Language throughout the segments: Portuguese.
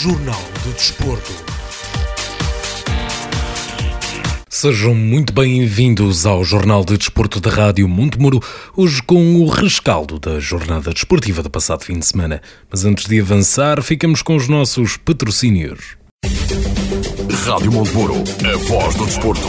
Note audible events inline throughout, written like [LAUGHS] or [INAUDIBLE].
Jornal do Desporto. Sejam muito bem-vindos ao Jornal de Desporto da Rádio Montemuro, hoje com o rescaldo da jornada desportiva do passado fim de semana. Mas antes de avançar, ficamos com os nossos patrocínios. Rádio Montemuro, a voz do desporto.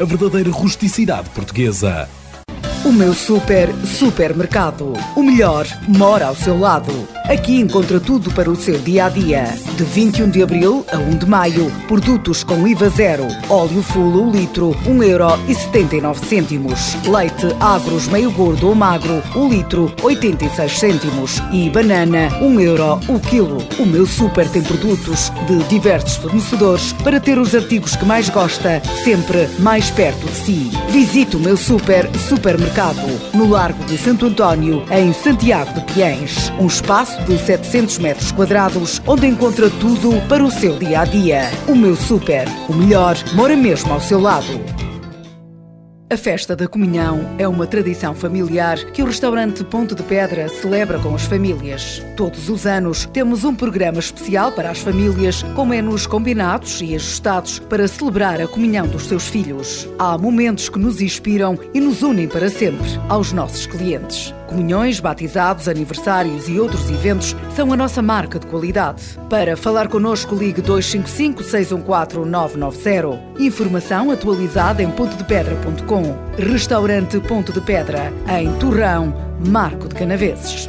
a verdadeira rusticidade portuguesa. O meu super supermercado. O melhor mora ao seu lado. Aqui encontra tudo para o seu dia a dia. De 21 de abril a 1 de maio, produtos com IVA zero. Óleo full litro, 1,79€. Leite agros meio gordo ou magro, o litro, 86 cêntimos. E banana, 1 euro o quilo. O meu super tem produtos de diversos fornecedores para ter os artigos que mais gosta, sempre mais perto de si. Visite o meu super supermercado no Largo de Santo António, em Santiago de Piens. Um espaço de 700 metros quadrados, onde encontra tudo para o seu dia a dia. O meu super, o melhor, mora mesmo ao seu lado. A festa da comunhão é uma tradição familiar que o restaurante Ponto de Pedra celebra com as famílias. Todos os anos temos um programa especial para as famílias, com menus combinados e ajustados para celebrar a comunhão dos seus filhos. Há momentos que nos inspiram e nos unem para sempre aos nossos clientes. Comunhões, batizados, aniversários e outros eventos são a nossa marca de qualidade. Para falar connosco, ligue 255 614 990. Informação atualizada em pontodepedra.com. Restaurante Ponto de Pedra, em Torrão, Marco de Canaveses.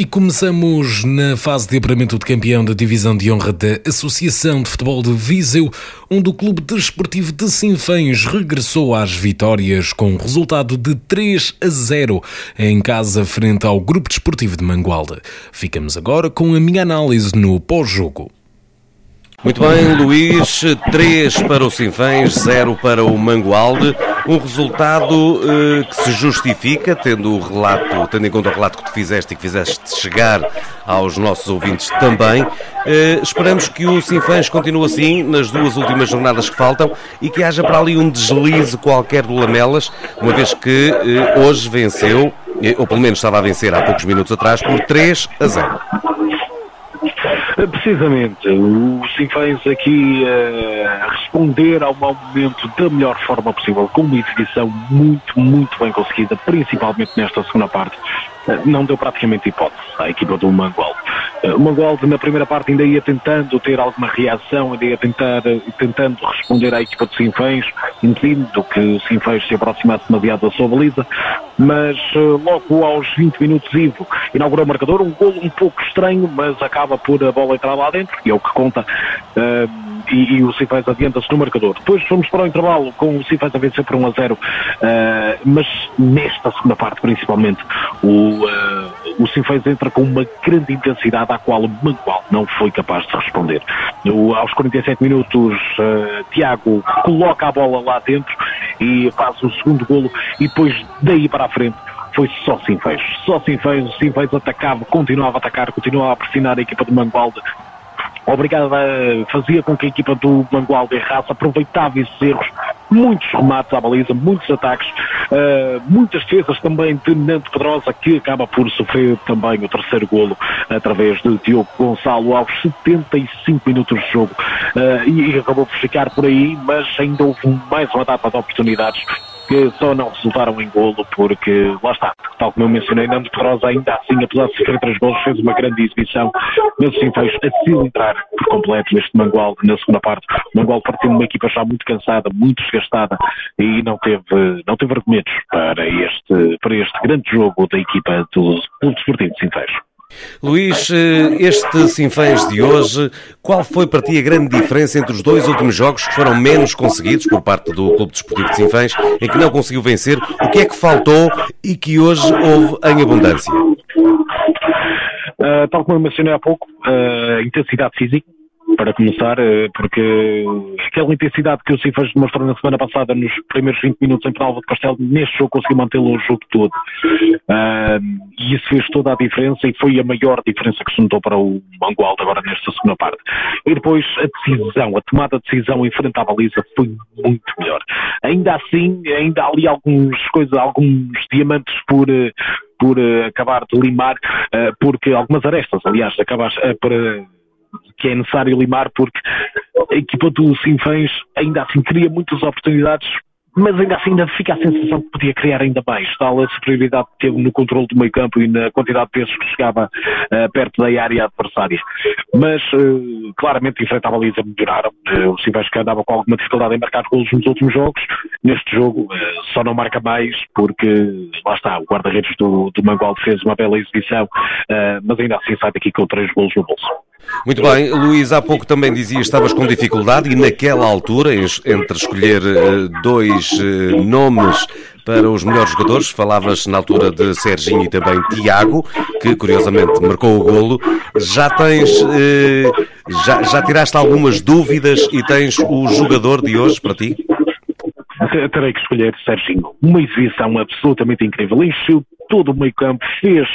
E começamos na fase de apuramento de campeão da divisão de honra da Associação de Futebol de Viseu, onde o Clube Desportivo de Sinfãs regressou às vitórias com um resultado de 3 a 0 em casa frente ao Grupo Desportivo de Mangualde. Ficamos agora com a minha análise no pós-jogo. Muito bem, Luís, 3 para o Sinfãs, 0 para o Mangualde. Um resultado eh, que se justifica, tendo, o relato, tendo em conta o relato que tu fizeste e que fizeste chegar aos nossos ouvintes também. Eh, esperamos que o Sinfãs continue assim nas duas últimas jornadas que faltam e que haja para ali um deslize qualquer do Lamelas, uma vez que eh, hoje venceu, ou pelo menos estava a vencer há poucos minutos atrás, por 3 a 0. [LAUGHS] Precisamente, o Sinfãs aqui uh, responder ao mau momento da melhor forma possível, com uma exibição muito, muito bem conseguida, principalmente nesta segunda parte. Não deu praticamente hipótese à equipa do Mangualde. Uh, o Mangualde na primeira parte ainda ia tentando ter alguma reação, ainda ia tentar, tentando responder à equipa de Sinfãs, impedindo que o Sinfãs se aproximasse demasiado da sua baliza, mas logo aos 20 minutos Ivo inaugurou o marcador, um golo um pouco estranho, mas acaba por a bola entrar lá dentro, e é o que conta. Uh, e, e, o Cifés adianta-se no marcador. Depois fomos para o intervalo com o Cifés a vencer por 1 a 0, uh, mas nesta segunda parte, principalmente, o, uh, o Cifés entra com uma grande intensidade à qual o Mangual não foi capaz de responder. O, aos 47 minutos, uh, Tiago coloca a bola lá dentro e faz o segundo golo e depois daí para a frente foi só Sinfãs. Só Sinfãs, o Sinfãs atacava, continuava a atacar, continuava a pressionar a equipa de Mangualde obrigada, fazia com que a equipa do Mangualde errasse, aproveitava esses erros, muitos remates à baliza, muitos ataques, uh, muitas defesas também de Nando Pedrosa, que acaba por sofrer também o terceiro golo através de Diogo Gonçalo aos 75 minutos de jogo. Uh, e acabou por ficar por aí, mas ainda houve mais uma data de oportunidades que só não resultaram em golo porque, lá está, tal como eu mencionei, Nando Pedrosa ainda assim, apesar de sofrer três golos, fez uma grande exibição, mas assim fez a cilindrar por completo este Mangual na segunda parte. O Mangual partiu uma equipa já muito cansada, muito desgastada e não teve, não teve argumentos para este, para este grande jogo da equipa do Clube Desportivo de Sinfãs. Luís, eh, este Sinfãs de hoje, qual foi para ti a grande diferença entre os dois últimos jogos que foram menos conseguidos por parte do Clube Desportivo de Sinfãs, em que não conseguiu vencer? O que é que faltou e que hoje houve em abundância? Uh, tal como eu mencionei há pouco, uh, intensidade física, para começar, eh, porque aquela intensidade que o Cifras demonstrou na semana passada nos primeiros 20 minutos em Penalva de Castelo, neste jogo conseguiu mantê-lo o jogo todo. Uh, e isso fez toda a diferença e foi a maior diferença que se notou para o Mangualde agora nesta segunda parte. E depois a decisão, a tomada de decisão em frente à baliza foi muito melhor. Ainda assim, ainda há ali alguns coisas, alguns diamantes por, eh, por uh, acabar de limar, porque algumas arestas, aliás, acabar para que é necessário limar porque a equipa do Sinfãs ainda assim cria muitas oportunidades mas ainda assim ainda fica a sensação que podia criar ainda mais, tal a superioridade que teve no controle do meio campo e na quantidade de pesos que chegava uh, perto da área adversária. Mas uh, claramente em frente à baliza melhoraram, uh, o Silvestre andava com alguma dificuldade em marcar golos nos últimos jogos, neste jogo só não marca mais porque lá está, o guarda-redes do, do Mangual fez uma bela exibição, mas ainda assim sai daqui com três golos no bolso. Muito bem, Luís, há pouco também dizia que estavas com dificuldade e naquela altura, entre escolher dois nomes para os melhores jogadores. Falavas na altura de Serginho e também Tiago, que curiosamente marcou o golo. Já tens, eh, já, já tiraste algumas dúvidas e tens o jogador de hoje para ti? Terei que escolher Serginho. Uma exibição absolutamente incrível. Encheu todo o meio campo, fez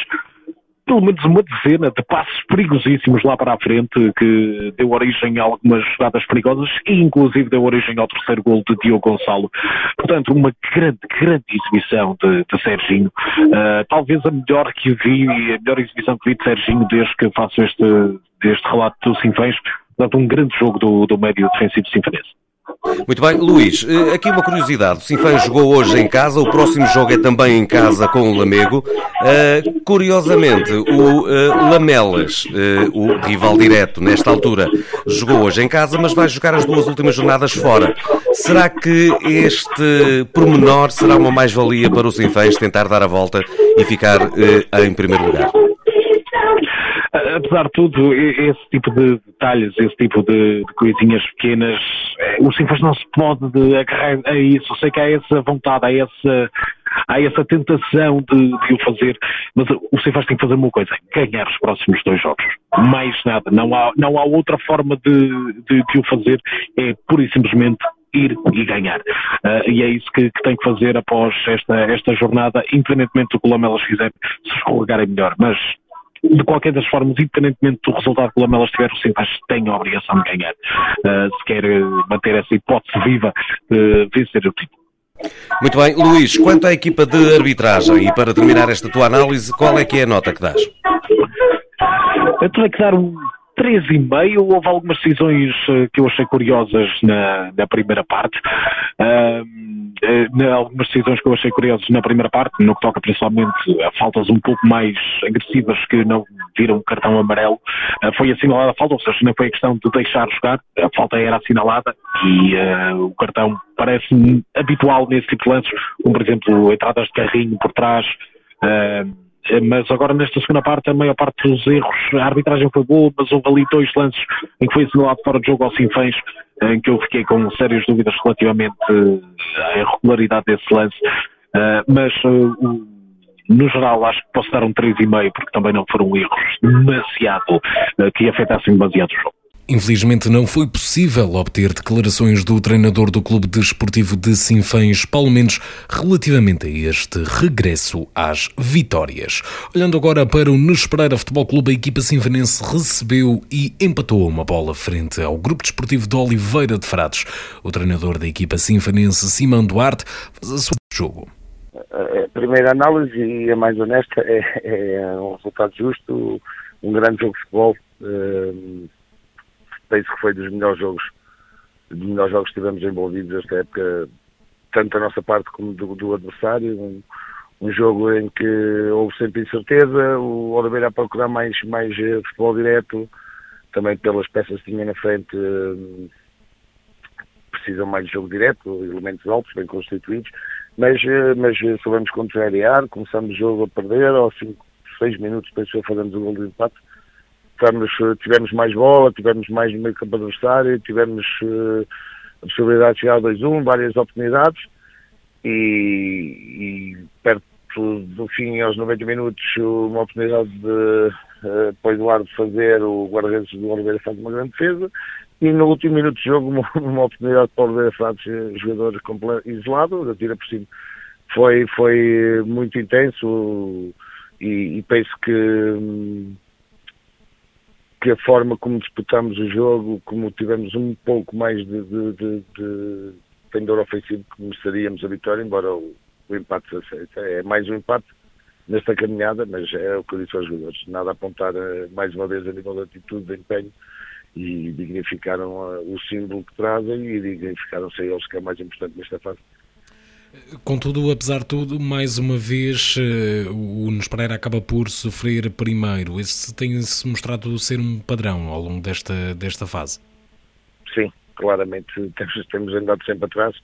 pelo menos uma dezena de passos perigosíssimos lá para a frente que deu origem a algumas jogadas perigosas e inclusive deu origem ao terceiro gol de Diogo Gonçalo. Portanto, uma grande, grande exibição de, de Serginho. Uh, talvez a melhor que vi, a melhor exibição que vi de Serginho desde que faço este, este relato do Sinfãs. Portanto, um grande jogo do, do médio defensivo sinfanense. Muito bem, Luís, eh, aqui uma curiosidade. O Sinfãs jogou hoje em casa, o próximo jogo é também em casa com o Lamego. Uh, curiosamente, o uh, Lamelas, uh, o rival direto nesta altura, jogou hoje em casa, mas vai jogar as duas últimas jornadas fora. Será que este pormenor será uma mais-valia para o Sinfãs tentar dar a volta e ficar em primeiro lugar? Apesar de tudo, esse tipo de detalhes, esse tipo de, de coisinhas pequenas, eh, o Sinfãs não se pode agarrar a isso. Sei que há essa vontade, há essa, há essa tentação de, de o fazer, mas o Sinfãs tem que fazer uma coisa: ganhar os próximos dois jogos. Mais nada. Não há, não há outra forma de, de, de o fazer. É pura e simplesmente ir e ganhar. Uh, e é isso que, que, tem que fazer após esta, esta jornada, independentemente do que o Lamelas fizer, se escorregarem melhor. Mas de qualquer das formas, independentemente do resultado que o Lamelas tiver, o Sinfãs tem a obrigação de ganhar. Uh, se quer manter essa hipótese viva de vencer o título. Muito bem, Luís, quanto à equipa de arbitragem, e para terminar esta tua análise, qual é que é a nota que dás? Eu tenho que dar um 3,5. Houve algumas decisões eh, que eu achei curiosas na, na primeira parte. Uh, algumas decisões que eu achei curiosas na primeira parte, no que toca principalmente a faltas um pouco mais agressivas que não viram cartão amarelo. Uh, foi assinalada a falta, ou seja, não foi a questão de deixar jogar, a falta era assinalada e uh, o cartão parece habitual nesse tipo de lances, como por exemplo entradas de carrinho por trás mas agora nesta segunda parte, a maior parte dos erros, a arbitragem foi boa, mas houve ali dois lances em que foi assinalado fora de jogo ao Sinfãs, em que eu fiquei com sérias dúvidas relativamente à irregularidade desse lance, mas no geral acho que posso dar um 3,5 porque também não foram erros demasiado que afetassem demasiado o jogo. Infelizmente não foi possível obter declarações do treinador do Clube Desportivo de Sinfãs, Paulo Mendes, relativamente a este regresso às vitórias. Olhando agora para o Nos Pereira Futebol Clube, a equipa sinfanense recebeu e empatou uma bola frente ao Grupo Desportivo de Oliveira de Frades. O treinador da equipa sinfanense, Simão Duarte, faz a sua jogo. A primeira análise e a mais honesta é, é um resultado justo, um grande jogo de futebol. Uh, penso que foi dos melhores jogos, dos melhores jogos que tivemos envolvidos esta época, tanto da nossa parte como do, do adversário. Um, um, jogo em que houve sempre incerteza, o Oliveira a procurar mais, mais eh, futebol direto, também pelas peças que tinha na frente, eh, precisam mais de jogo direto, elementos altos, bem constituídos, mas, eh, mas soubemos contrariar, começamos o jogo a perder, aos 5, 6 minutos depois fazemos o gol de empate, tivemos, tivemos mais bola, tivemos mais no meio campo adversário, tivemos uh, a possibilidade de chegar ao 2-1, várias oportunidades e, e, perto do fim, aos 90 minutos, uma oportunidade de uh, para o Eduardo fazer, o guarda-redes do Oliveira faz uma grande defesa e no último minuto de jogo [LAUGHS] uma, uma oportunidade para o Oliveira faz jogador isolado, atira por cima. Foi, foi muito intenso e, e penso que hum, que a forma como disputamos o jogo, como tivemos um pouco mais de, de, de, de pendor ofensivo que mereceríamos a vitória, embora o, o empate é mais um empate nesta caminhada, mas é o que eu disse aos jogadores. Nada a apontar eh, mais uma vez a nível de atitude, de empenho e dignificaram uh, o símbolo que trazem e dignificaram-se a eles que é mais importante nesta fase. Contudo, apesar de tudo, mais uma vez eh, o Nunes Pereira acaba por sofrer primeiro. Esse tem-se mostrado ser um padrão ao longo desta, desta fase. Sim, claramente temos, temos andado sempre atrás.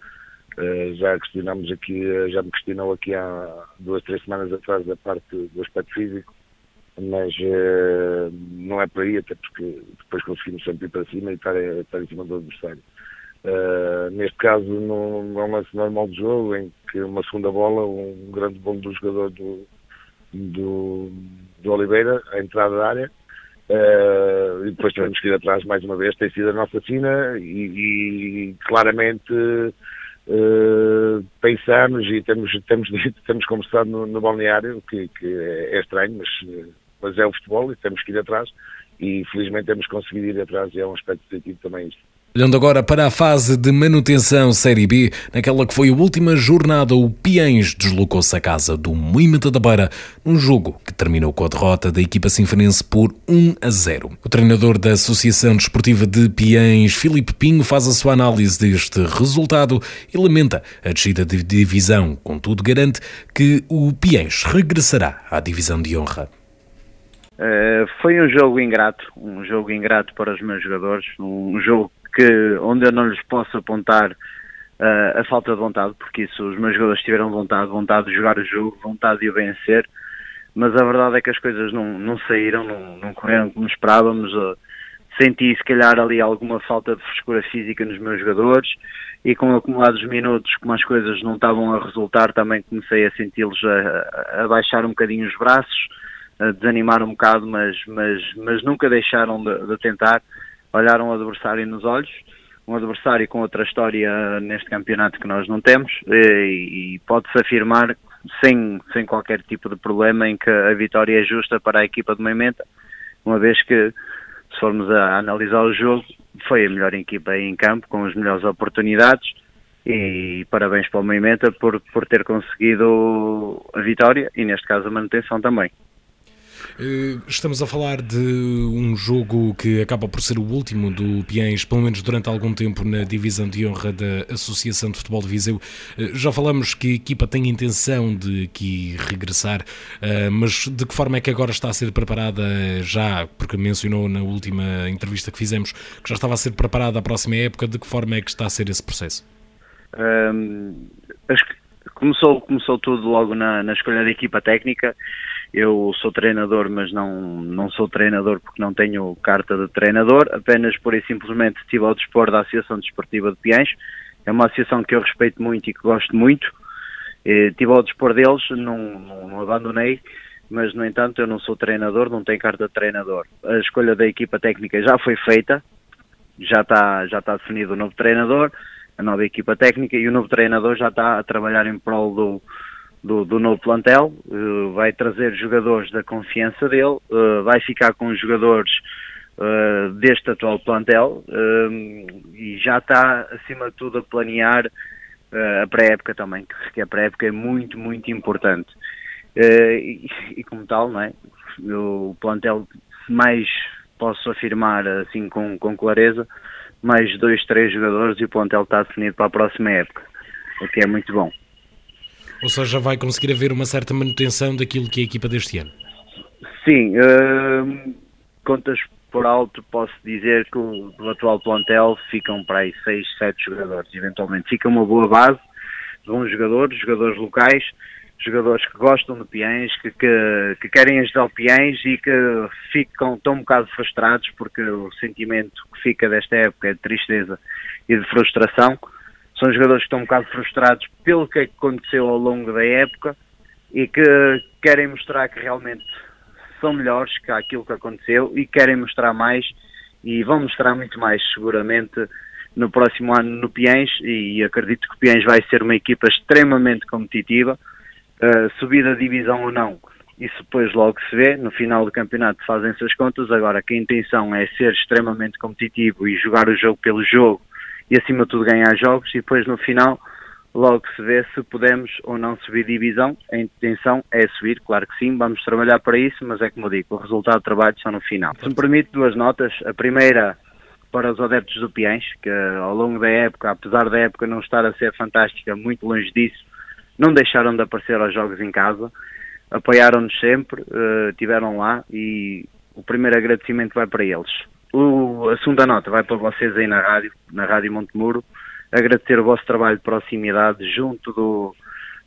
Uh, já questionamos aqui, uh, já me questionou aqui há duas, três semanas atrás da parte do aspecto físico, mas uh, não é por aí, até porque depois conseguimos sempre ir para cima e estar, estar em cima do adversário. Uh, neste caso, num, é um lance normal de jogo, em que uma segunda bola, um grande bolo do jogador do, do, do Oliveira, a entrada da área, uh, e depois tivemos que ir atrás mais uma vez, tem sido a nossa sina, e, e claramente uh, pensamos e temos, temos, [LAUGHS] temos conversado no, no balneário, que, que é, é estranho, mas, mas é o futebol e temos que ir atrás, e felizmente temos conseguido ir atrás, e é um aspecto positivo também isto. Olhando agora para a fase de manutenção Série B, naquela que foi a última jornada, o Piens deslocou-se à casa do Moimenta da Beira, num jogo que terminou com a derrota da equipa sinfonense por 1 a 0. O treinador da Associação Desportiva de Piens, Filipe Pinho, faz a sua análise deste resultado e lamenta a descida de divisão, contudo garante que o Piens regressará à divisão de honra. Uh, foi um jogo ingrato, um jogo ingrato para os meus jogadores, um jogo que, onde eu não lhes posso apontar uh, a falta de vontade, porque isso os meus jogadores tiveram vontade, vontade de jogar o jogo, vontade de o vencer, mas a verdade é que as coisas não, não saíram, não, não correram como esperávamos. Uh, senti se calhar ali alguma falta de frescura física nos meus jogadores e com acumulados minutos, como as coisas não estavam a resultar, também comecei a senti-los a, a, baixar um bocadinho os braços, a desanimar um bocado, mas, mas, mas nunca deixaram de, de tentar olharam o adversário nos olhos, um adversário com outra história neste campeonato que nós não temos e, e pode-se afirmar sem, sem qualquer tipo de problema em que a vitória é justa para a equipa de Moimenta, uma vez que se formos a analisar o jogo foi a melhor equipa em campo, com as melhores oportunidades e parabéns para o Moimenta por, por ter conseguido a vitória e neste caso a manutenção também. Eh, estamos a falar de um jogo que acaba por ser o último do Piens, pelo menos durante algum tempo, na divisão de honra da Associação de Futebol de Viseu. Eh, já falamos que a equipa tem intenção de aqui regressar, eh, mas de que forma é que agora está a ser preparada já, porque mencionou na última entrevista que fizemos que já estava a ser preparada a próxima época, de que forma é que está a ser esse processo? Um, começou, começou tudo logo na, na escolha da equipa técnica Eu sou treinador, mas não, não sou treinador porque não tenho carta de treinador, apenas por e simplesmente estive ao dispor da Associação Desportiva de Piães. É uma associação que eu respeito muito e que gosto muito. Estive ao dispor deles, não, não, não abandonei, mas no entanto eu não sou treinador, não tenho carta de treinador. A escolha da equipa técnica já foi feita, já está, já está definido o novo treinador, a nova equipa técnica e o novo treinador já está a trabalhar em prol do, do, do novo plantel, uh, vai trazer jogadores da confiança dele, uh, vai ficar com os jogadores uh, deste atual plantel e já está acima de tudo a planear a pré-época também, que a pré-época é muito, muito importante. E, e, como tal, não é? o plantel mais posso afirmar assim com, com clareza, mais dois, três jogadores e o plantel está definido para a próxima época, o que é muito bom. Ou seja, vai conseguir haver uma certa manutenção daquilo que é a equipa deste ano? Sim, uh, contas por alto posso dizer que o, do atual plantel ficam para aí 6, 7 jogadores, eventualmente. Fica uma boa base, bons jogadores, jogadores locais, jogadores que gostam de Piães, que, que, que, querem ajudar o Piães e que ficam tão um bocado frustrados porque o sentimento que fica desta época é de tristeza e de frustração. São jogadores que estão um bocado frustrados pelo que aconteceu ao longo da época e que querem mostrar que realmente são melhores que aquilo que aconteceu e querem mostrar mais e vão mostrar muito mais seguramente no próximo ano no Piães e acredito que o Piães vai ser uma equipa extremamente competitiva uh, subida de divisão ou não, isso depois logo se vê, no final do campeonato fazem-se as contas, agora que a intenção é ser extremamente competitivo e jogar o jogo pelo jogo e acima de tudo ganhar jogos. E depois no final logo se vê se podemos ou não subir divisão, a intenção é subir, claro que sim, vamos trabalhar para isso, mas é como eu digo, o resultado do trabalho só no final. Se me permite duas notas, a primeira para os adeptos do Piens, que ao longo da época, apesar da época não estar a ser fantástica, muito longe disso, não deixaram de aparecer aos jogos em casa, apoiaram-nos sempre, uh, tiveram lá e o primeiro agradecimento vai para eles. O, a segunda nota vai para vocês aí na rádio, na Rádio Montemuro, agradecer o vosso trabalho de proximidade junto do,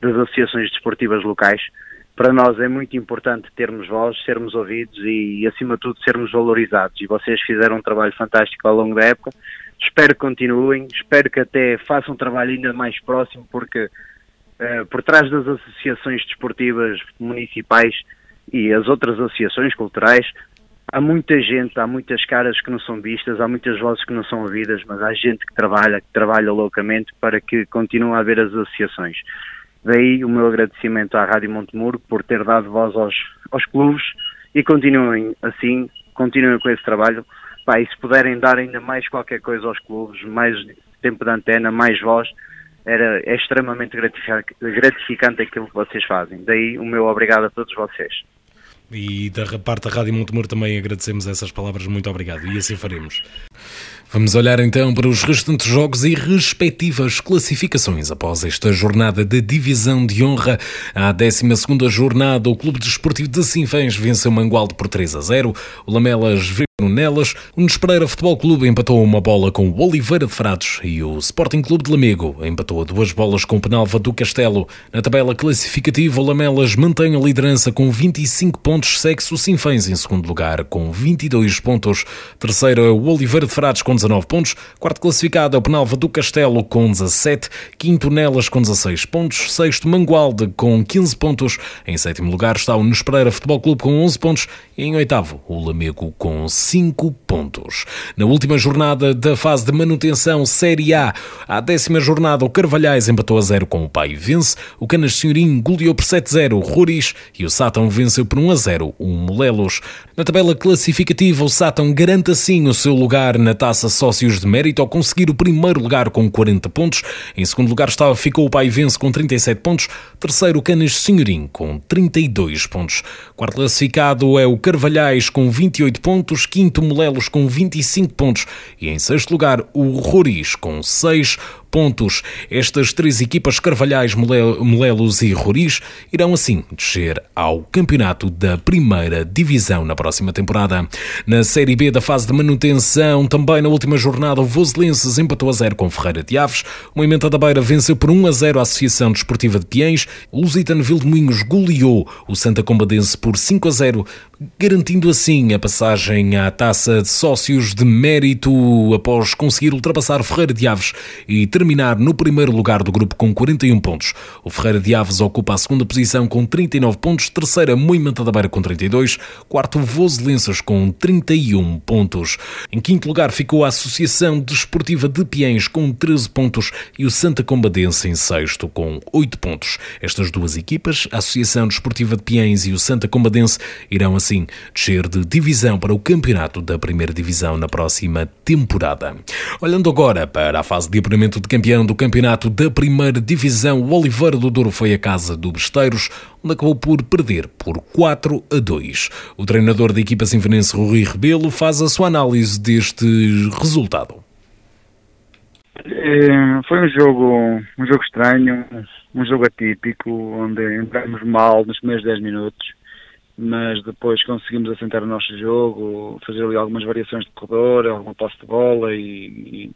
das associações desportivas locais. Para nós é muito importante termos voz, sermos ouvidos e, acima de tudo, sermos valorizados. E vocês fizeram um trabalho fantástico ao longo da época. Espero que continuem, espero que até façam um trabalho ainda mais próximo, porque eh, por trás das associações desportivas municipais e as outras associações culturais, há muita gente, há muitas caras que não são vistas, há muitas vozes que não são ouvidas, mas há gente que trabalha, que trabalha loucamente para que continue a haver as associações. Daí o meu agradecimento à Rádio Montemuro por ter dado voz aos, aos clubes e continuem assim, continuem com esse trabalho. Pá, e se puderem dar ainda mais qualquer coisa aos clubes, mais tempo de antena, mais voz, era, é extremamente gratificante aquilo que vocês fazem. Daí o meu obrigado a todos vocês. E da parte da Rádio Montemor também agradecemos essas palavras, muito obrigado, e assim faremos. Vamos olhar então para os restantes jogos e respectivas classificações após esta jornada de divisão de honra. À 12 jornada, o Clube Desportivo de Sinfãs venceu Mangualde por 3 a 0. O Lamelas nelas, o Nespereira Futebol Clube empatou uma bola com o Oliveira de Frades e o Sporting Clube de Lamego empatou duas bolas com o Penalva do Castelo. Na tabela classificativa, o Lamelas mantém a liderança com 25 pontos, segue-se o Sinfãs em segundo lugar com 22 pontos. Terceiro é o Oliveira de Frades com 19 pontos. Quarto classificado é o Penalva do Castelo com 17. Quinto Nelas com 16 pontos. Sexto Mangualde com 15 pontos. Em sétimo lugar está o Nespereira Futebol Clube com 11 pontos. E em oitavo, o Lamego com 5 pontos. Na última jornada da fase de manutenção Série A, à décima jornada, o Carvalhais empatou a 0 com o Pai vence. O Canas Senhorim goleou por 7-0 o Ruris e o Sátão venceu por 1 a 0 o Molelos. Na tabela classificativa, o Sátão garante assim o seu lugar na taça Sócios de Mérito ao conseguir o primeiro lugar com 40 pontos. Em segundo lugar estava, ficou o Paivense com 37 pontos. Terceiro, o Canas Senhorim com 32 pontos. Quarto classificado é o Carvalhais com 28 pontos. Quinto, Molelos com 25 pontos. E em sexto lugar, o Roriz com 6 pontos. Estas três equipas, Carvalhais, Molelos e Roriz, irão assim descer ao campeonato da primeira divisão na próxima temporada. Na Série B da fase de manutenção, também na última jornada, o Voselenses empatou a zero com Ferreira de Aves. O Moimenta da Beira venceu por 1 a 0 a Associação Desportiva de Piens. O Lusitano Vildemunhos goleou o Santa Combadense por 5 a 0, garantindo assim a passagem à taça de sócios de mérito após conseguir ultrapassar Ferreira de Aves e terminar no primeiro lugar do grupo com 41 pontos. O Ferreira de Aves ocupa a segunda posição com 39 pontos, terceira Moimenta da Beira com 32, quarto Voselenses com 31 pontos. Em quinto lugar ficou a Associação Desportiva de Piens com 13 pontos e o Santa Combadense em sexto com 8 pontos. Estas duas equipas, a Associação Desportiva de Piens e o Santa Combadense, irão assim descer de divisão para o campeonato da primeira divisão na próxima temporada. Olhando agora para a fase de apuramento de campeão do campeonato da primeira divisão, o Oliveira do Douro foi a casa do Besteiros, onde acabou por perder por 4 a 2. O treinador da equipa sinfonense Rui Rebelo faz a sua análise deste resultado. É, foi um jogo, um jogo estranho, um jogo atípico, onde entramos mal nos primeiros 10 minutos, mas depois conseguimos assentar o nosso jogo, fazer ali algumas variações de corredor, alguma passe de bola e, e,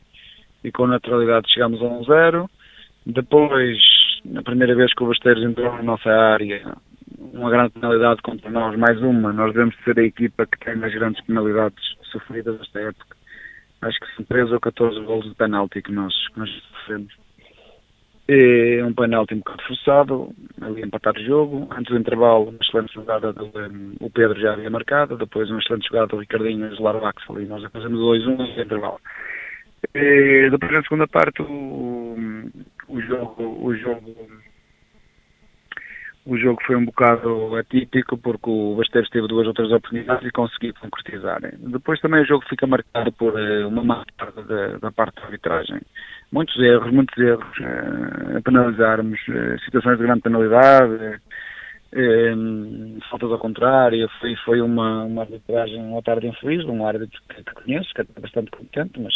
e com naturalidade chegámos a 1-0. Depois, na primeira vez que o Basteiros entrou na nossa área, uma grande penalidade contra nós, mais uma, nós devemos ser a equipa que tem mais grandes penalidades sofridas nesta época acho que são 13 ou 14 golos de penalti que nós, que nós sofremos. É um penalti um bocado forçado, ali empatar o jogo. Antes do intervalo, uma excelente jogada do um, o Pedro já havia marcado, depois uma excelente jogada do Ricardinho a isolar o Axel e nós fazemos 2-1 no intervalo. E depois na segunda parte o, o jogo, o jogo o jogo foi um bocado atípico porque o Basteiros teve duas outras oportunidades e conseguiu concretizar. Depois também o jogo fica marcado por eh, uma tarde da, da, parte da arbitragem. Muitos erros, muitos erros uh, a penalizarmos, uh, situações de grande penalidade, faltas ao contrário, foi, foi uma, uma arbitragem, uma tarde infeliz, um árbitro que, que conheço, que é bastante competente, mas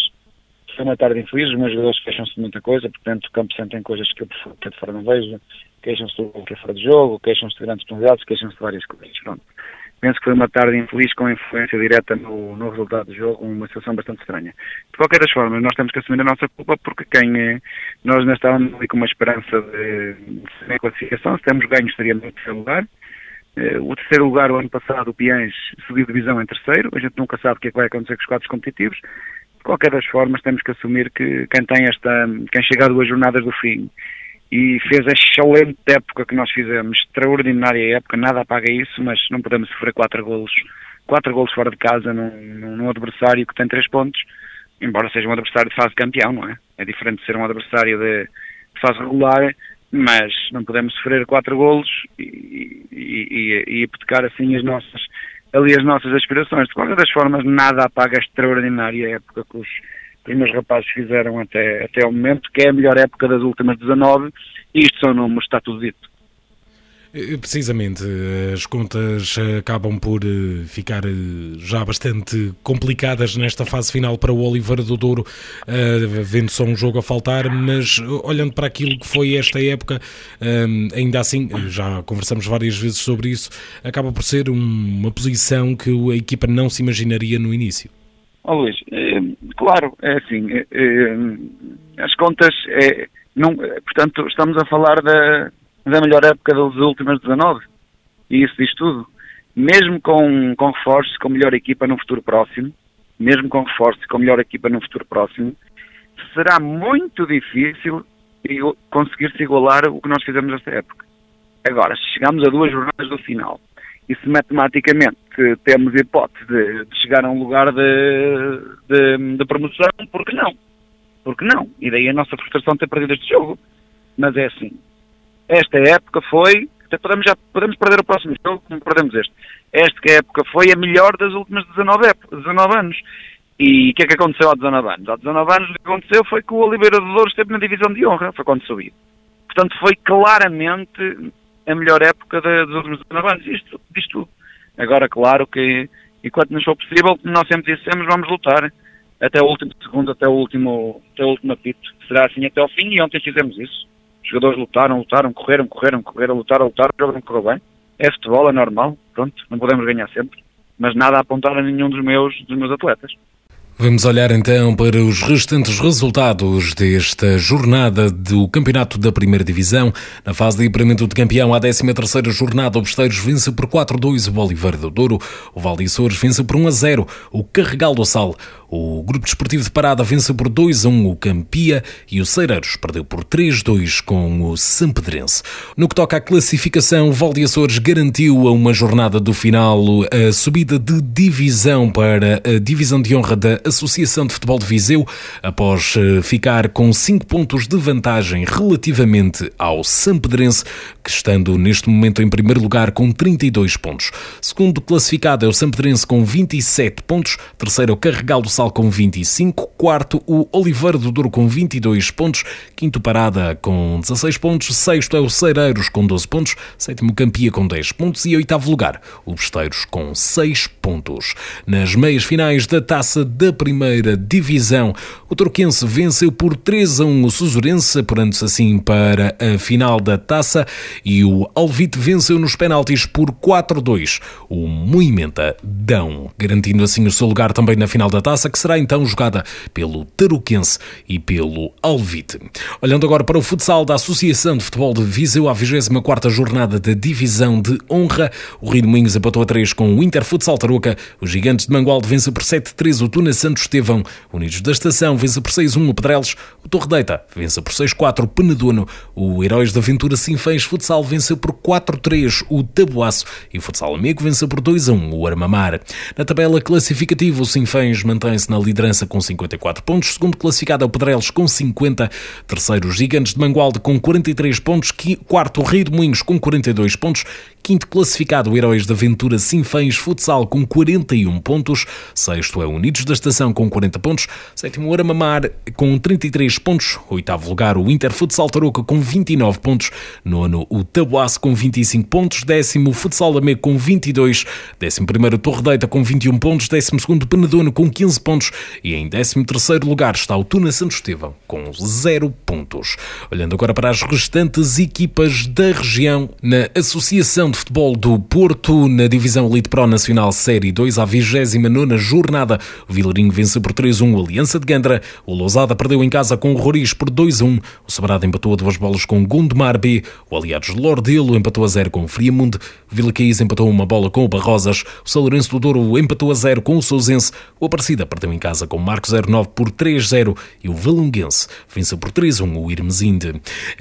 foi uma tarde infeliz, os meus jogadores queixam-se de muita coisa, portanto o campo sempre tem coisas que eu, que eu de fora não vejo, queixam-se do que é fora de jogo, queixam-se de grandes penalidades, queixam-se de várias coisas. Pronto. Penso que foi uma tarde infeliz com influência direta no, no resultado do jogo, uma situação bastante estranha. De qualquer das formas, nós temos que assumir a nossa culpa porque quem é, nós não estávamos ali com uma esperança de, de classificação, se temos ganhos estaríamos em terceiro lugar. Eh, o terceiro lugar, o ano passado, o Piens subiu divisão em terceiro, a gente nunca sabe o que é que vai acontecer com os quadros competitivos. De qualquer das formas, temos que assumir que quem tem esta, quem chega a duas jornadas do fim e fez a excelente época que nós fizemos, extraordinária época, nada apaga isso, mas não podemos sofrer quatro golos, quatro golos fora de casa num, num adversário que tem três pontos, embora seja um adversário de fase campeão, não é? É diferente de ser um adversário de, de fase regular, mas não podemos sofrer quatro golos e, e, e, e assim as nossas, ali as nossas aspirações. De qualquer das formas, nada apaga a extraordinária época que os que os rapazes fizeram até, até o momento, que é a melhor época das últimas 19, e isto são números, está tudo dito. Eh, precisamente, as contas acabam por eh, ficar eh, já bastante complicadas nesta fase final para o Oliveira do Douro, vendo só um jogo a faltar, mas olhando para aquilo que foi esta época, ainda assim, já conversamos várias vezes sobre isso, acaba por ser uma posição que a equipa não se imaginaria no início. Oh, Luís, eh, claro, é assim, eh, eh, as contas, é, não, portanto, estamos a falar da, da melhor época das últimas 19, e isso diz tudo. Mesmo com, com reforços, com melhor equipa no futuro próximo, mesmo com reforços, com melhor equipa no futuro próximo, será muito difícil conseguir-se igualar o que nós fizemos nesta época. Agora, chegamos a duas jornadas do final, e se matematicamente temos hipótese de, de chegar a um lugar de, de, de, promoção, por que não? Por que não? E daí a nossa frustração de ter perdido este jogo. Mas é assim, esta época foi, até podemos, já podemos perder o próximo jogo, não perdemos este. Esta época foi a melhor das últimas 19, 19 anos. E o que é que aconteceu há 19 anos? Há 19 anos o que aconteceu foi que o Oliveira de Douro esteve na divisão de honra, foi quando subiu. Portanto, foi claramente a melhor época dos últimos 19 anos. Isto diz tudo. Agora, claro que, enquanto nos for possível, nós sempre dissemos, vamos lutar. até o último segundo, até o último, até o último apito. Será assim até ao fim e ontem fizemos isso. Os jogadores lutaram, lutaram, correram, correram, correram, lutaram, lutaram, o jogo não correu bem. É futebol, é normal, pronto, não podemos ganhar sempre. Mas nada a apontar a nenhum dos meus, dos meus atletas. Vamos olhar então para os restantes resultados desta jornada do Campeonato da Primeira Divisão. Na fase de apuramento de campeão, a 13ª jornada, o Besteiros vence por 4-2 o Oliveira do Douro, o Valdiçores vence por 1-0 o Carregal do Sal, o Grupo Desportivo de Parada vence por 2-1 o Campia e o Cereiros perdeu por 3-2 com o Sampedrense. No que toca à classificação, o Valde garantiu a uma jornada do final a subida de divisão para a divisão de honra da Associação de Futebol de Viseu, após eh, ficar com 5 pontos de vantagem relativamente ao Sampedrense, que estando neste momento em primeiro lugar com 32 pontos. Segundo classificado é o Sampedrense com 27 pontos, terceiro é o Carregal do Sal com 25, quarto o Oliveira do Douro com 22 pontos, quinto Parada com 16 pontos, sexto é o Cereiros com 12 pontos, sétimo Campia com 10 pontos. E oitavo lugar o Besteiros com 6 pontos. Nas meias finais da Taça da Primeira Divisão, o Torquense venceu por 3 a 1 o Suzurense, apurando-se assim para a final da Taça e o Alvite venceu nos penaltis por 4 a 2 o Moimenta Dão, garantindo assim o seu lugar também na final da Taça, que será então jogada pelo Taruquense e pelo Alvite. Olhando agora para o futsal da Associação de Futebol de Viseu, a 24ª jornada da Divisão de Honra, o Rio de Moinhos empatou a 3 com o Inter Futsal Tarouca, os Gigantes de Mangualde vence por 7-3 o Tuna Santos Estevão, Unidos da Estação vence por 6-1 o Pedrelos, o Torre Deita vence por 6-4 o Penedono, o Heróis da Aventura Sinfãs Futsal vence por 4-3 o Tabuaço e o Futsal Amigo vence por 2-1 o Armamar. Na tabela classificativa, o Sinfãs mantém-se na liderança com 54 pontos, segundo classificado é o Pedrelos com 50, terceiro os Gigantes de Mangualde com 43 pontos, quarto o Rio de Moinhos com 42 pontos, quinto classificado Heróis da Aventura Sinfãs Futsal com 41 pontos, sexto é Unidos da Estação com 40 pontos, sétimo Aramamar com 33 pontos, oitavo lugar o Inter Futsal Tarouca com 29 pontos, nono o Tabuaço com 25 pontos, décimo o Futsal Lamego com 22, décimo primeiro Torre Deita com 21 pontos, décimo segundo Penedono com 15 pontos. E em décimo terceiro lugar está o Tuna Santo Estevão com 0 pontos. Olhando agora para as restantes equipas da região, na Associação de Futebol do Porto, na Divisão Elite Pro Nacional Série 2, à 29 jornada, o Vilarinho vence por 3-1 o Aliança de Gandra, o Lousada perdeu em casa com o Roriz por 2-1, o Sobrado empatou a duas bolas com Gondomar B, o Aliados de Lordelo empatou a 0 com o Friamundo, o Vila Caís empatou uma bola com o Barrosas, o São Lourenço do Douro empatou a 0 com o Sousense, o Aparecida perdeu em casa com o Marcos 09 por 3-0 e o Valonguense vence por 3-1 o Irmesinde.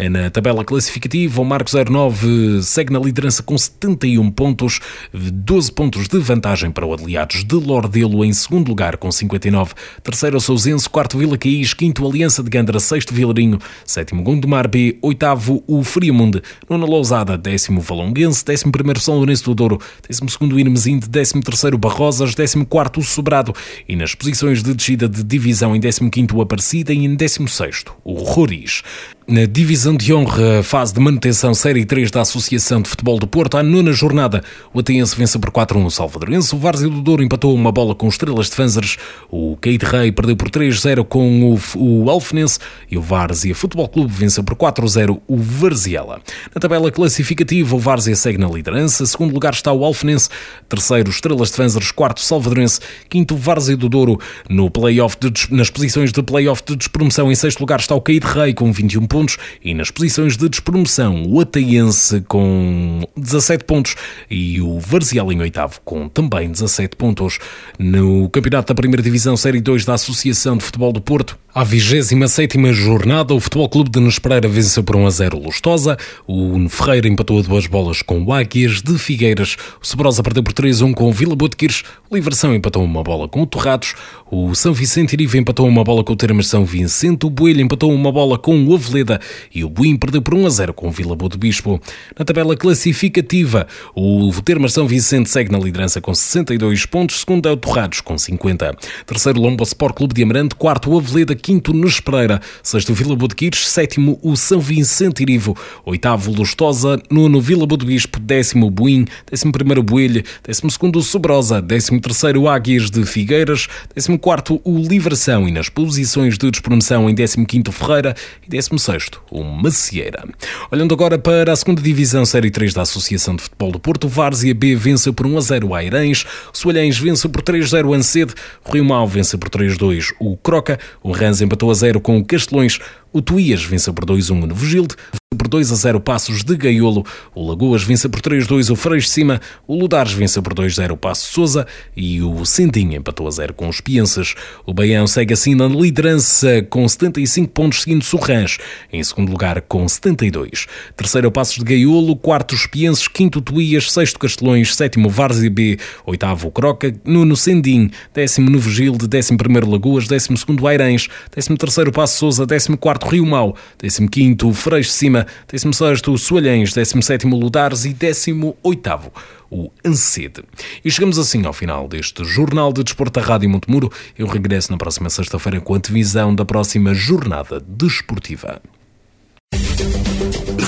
Na tabela classificativa, o Marcos 09 segue na liderança com 71 pontos, 12 pontos de vantagem para o Aliados de Lordelo em segundo lugar com 59, terceiro Sousense, quarto Vila Caís, quinto Aliança de Gandra, sexto Vilarinho, sétimo Gondomar B, oitavo o Friamunde, nono Lousada, décimo Valonguense, décimo primeiro São Lourenço do Douro, décimo segundo Irmesinde, décimo terceiro Barrosas, décimo quarto Sobrado. E nas posições de descida de divisão em décimo quinto Aparecida. E em décimo sexto o Roriz. Na divisão de honra, fase de manutenção Série 3 da Associação de Futebol do Porto, à nona jornada, o Ateense vence por 4-1 o Salvadorense, o Várzea do Douro empatou uma bola com Estrelas de Fanzers, o Keide Rei perdeu por 3-0 com o, o Alfenense e o Várzea Futebol Clube vence por 4-0 o Varziela. Na tabela classificativa, o Várzea segue na liderança, segundo lugar está o Alfenense, terceiro Estrelas de Fanzers, quarto Salvadorense, quinto Várzea do Douro, no playoff de, nas posições de playoff de despromoção, em sexto lugar está o Keide Rei com 21 pontos, pontos e nas posições de despromoção o Ataiense com 17 pontos e o Varziel em oitavo com também 17 pontos. No Campeonato da Primeira Divisão Série 2 da Associação de Futebol do Porto, à 27 jornada, o Futebol Clube de Nunes Pereira venceu por 1 a 0 Lustosa, o Ferreira empatou a duas bolas com o Águias de Figueiras, o Sobrosa perdeu por 3 a 1 com o Vila Botequires, o Livração empatou uma bola com o Torrados, o São Vicente Iriva empatou uma bola com o Termas. São Vicente, o Boelho empatou uma bola com o Aveleda E o Buim perdeu por 1 a 0 com o Vila Boa do Bispo. Na tabela classificativa, o Termas São Vicente segue na liderança com 62 pontos, segundo é o Torrados com 50. Terceiro Lombo Sport Clube de Amarante, quarto Aveleda, quinto Nespereira, sexto Vila Boa de Quires, sétimo o São Vicente Irivo, oitavo Lustosa, nono Vila Boa do Bispo, décimo Buim, décimo primeiro Boelho, décimo segundo Sobrosa, décimo terceiro Águias de Figueiras, décimo quarto o Livração e nas posições de despromoção em décimo quinto Ferreira e décimo sexto o Macieira. Olhando agora para a segunda divisão Série 3 da Associação de Futebol do Porto, Várzea B vence por 1 a 0 o Airães, o Soalhães vence por 3 a 0 o Ancede, Rio Mau vence por 3 a 2 o Croca, o Rans empatou a 0 com o Castelões, o Tuías vence por 2 a 1 o Novo Gilde, por 2 a 0 Passos de Gaiolo, o Lagoas vence por 3 a 2 o Freixo Cima, o Ludares vence por 2 a 0 o Passo Souza e o Sentinho empatou a 0 com os Piensas. O Baião segue assim na liderança com 75 pontos, seguindo Sorrãs em segundo lugar com 72. Terceiro o Passos de Gaiolo, quarto os Pienses, quinto Tuías, sexto Castelões, sétimo Várzea B, oitavo Croca, nono Sendim, décimo Novo Gilde, décimo primeiro Lagoas, décimo segundo Airães, décimo terceiro Passo Souza, décimo quarto Rio Mau, décimo quinto Freixo de Cima, 16º Soalhães, 17º Ludares e 18º o ANSED. E chegamos assim ao final deste Jornal de Desporto da Rádio Montemuro. Eu regresso na próxima sexta-feira com a divisão da próxima jornada desportiva.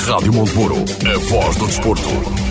Rádio Montemuro, a voz do desporto.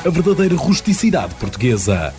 a verdadeira rusticidade portuguesa.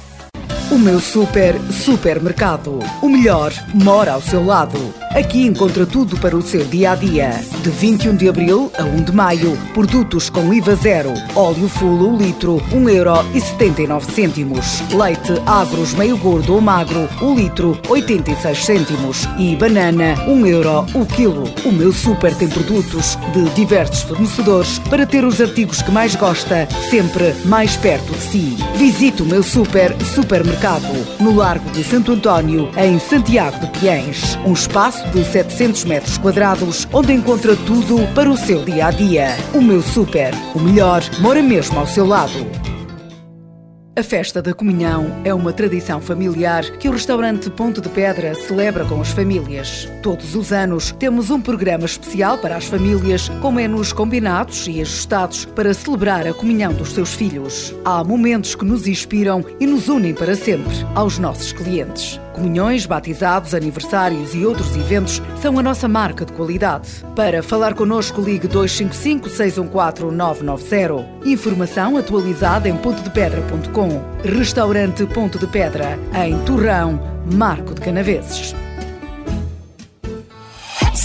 O meu super supermercado. O melhor mora ao seu lado. Aqui encontra tudo para o seu dia a dia. De 21 de abril a 1 de maio, produtos com IVA zero. Óleo full litro, 1,79€. Leite agros meio gordo ou magro, o litro, 86 cêntimos. E banana, 1 euro o quilo. O meu super tem produtos de diversos fornecedores para ter os artigos que mais gosta, sempre mais perto de si. Visite o meu super supermercado no Largo de Santo António, em Santiago de Piens. Um espaço de 700 metros quadrados, onde encontra tudo para o seu dia a dia. O meu super, o melhor, mora mesmo ao seu lado. A festa da comunhão é uma tradição familiar que o restaurante Ponto de Pedra celebra com as famílias. Todos os anos temos um programa especial para as famílias, com menus combinados e ajustados para celebrar a comunhão dos seus filhos. Há momentos que nos inspiram e nos unem para sempre aos nossos clientes. Comunhões, batizados, aniversários e outros eventos são a nossa marca de qualidade. Para falar connosco, ligue 255 614 990. Informação atualizada em pontodepedra.com. Restaurante Ponto de Pedra, em Torrão, Marco de Canaveses.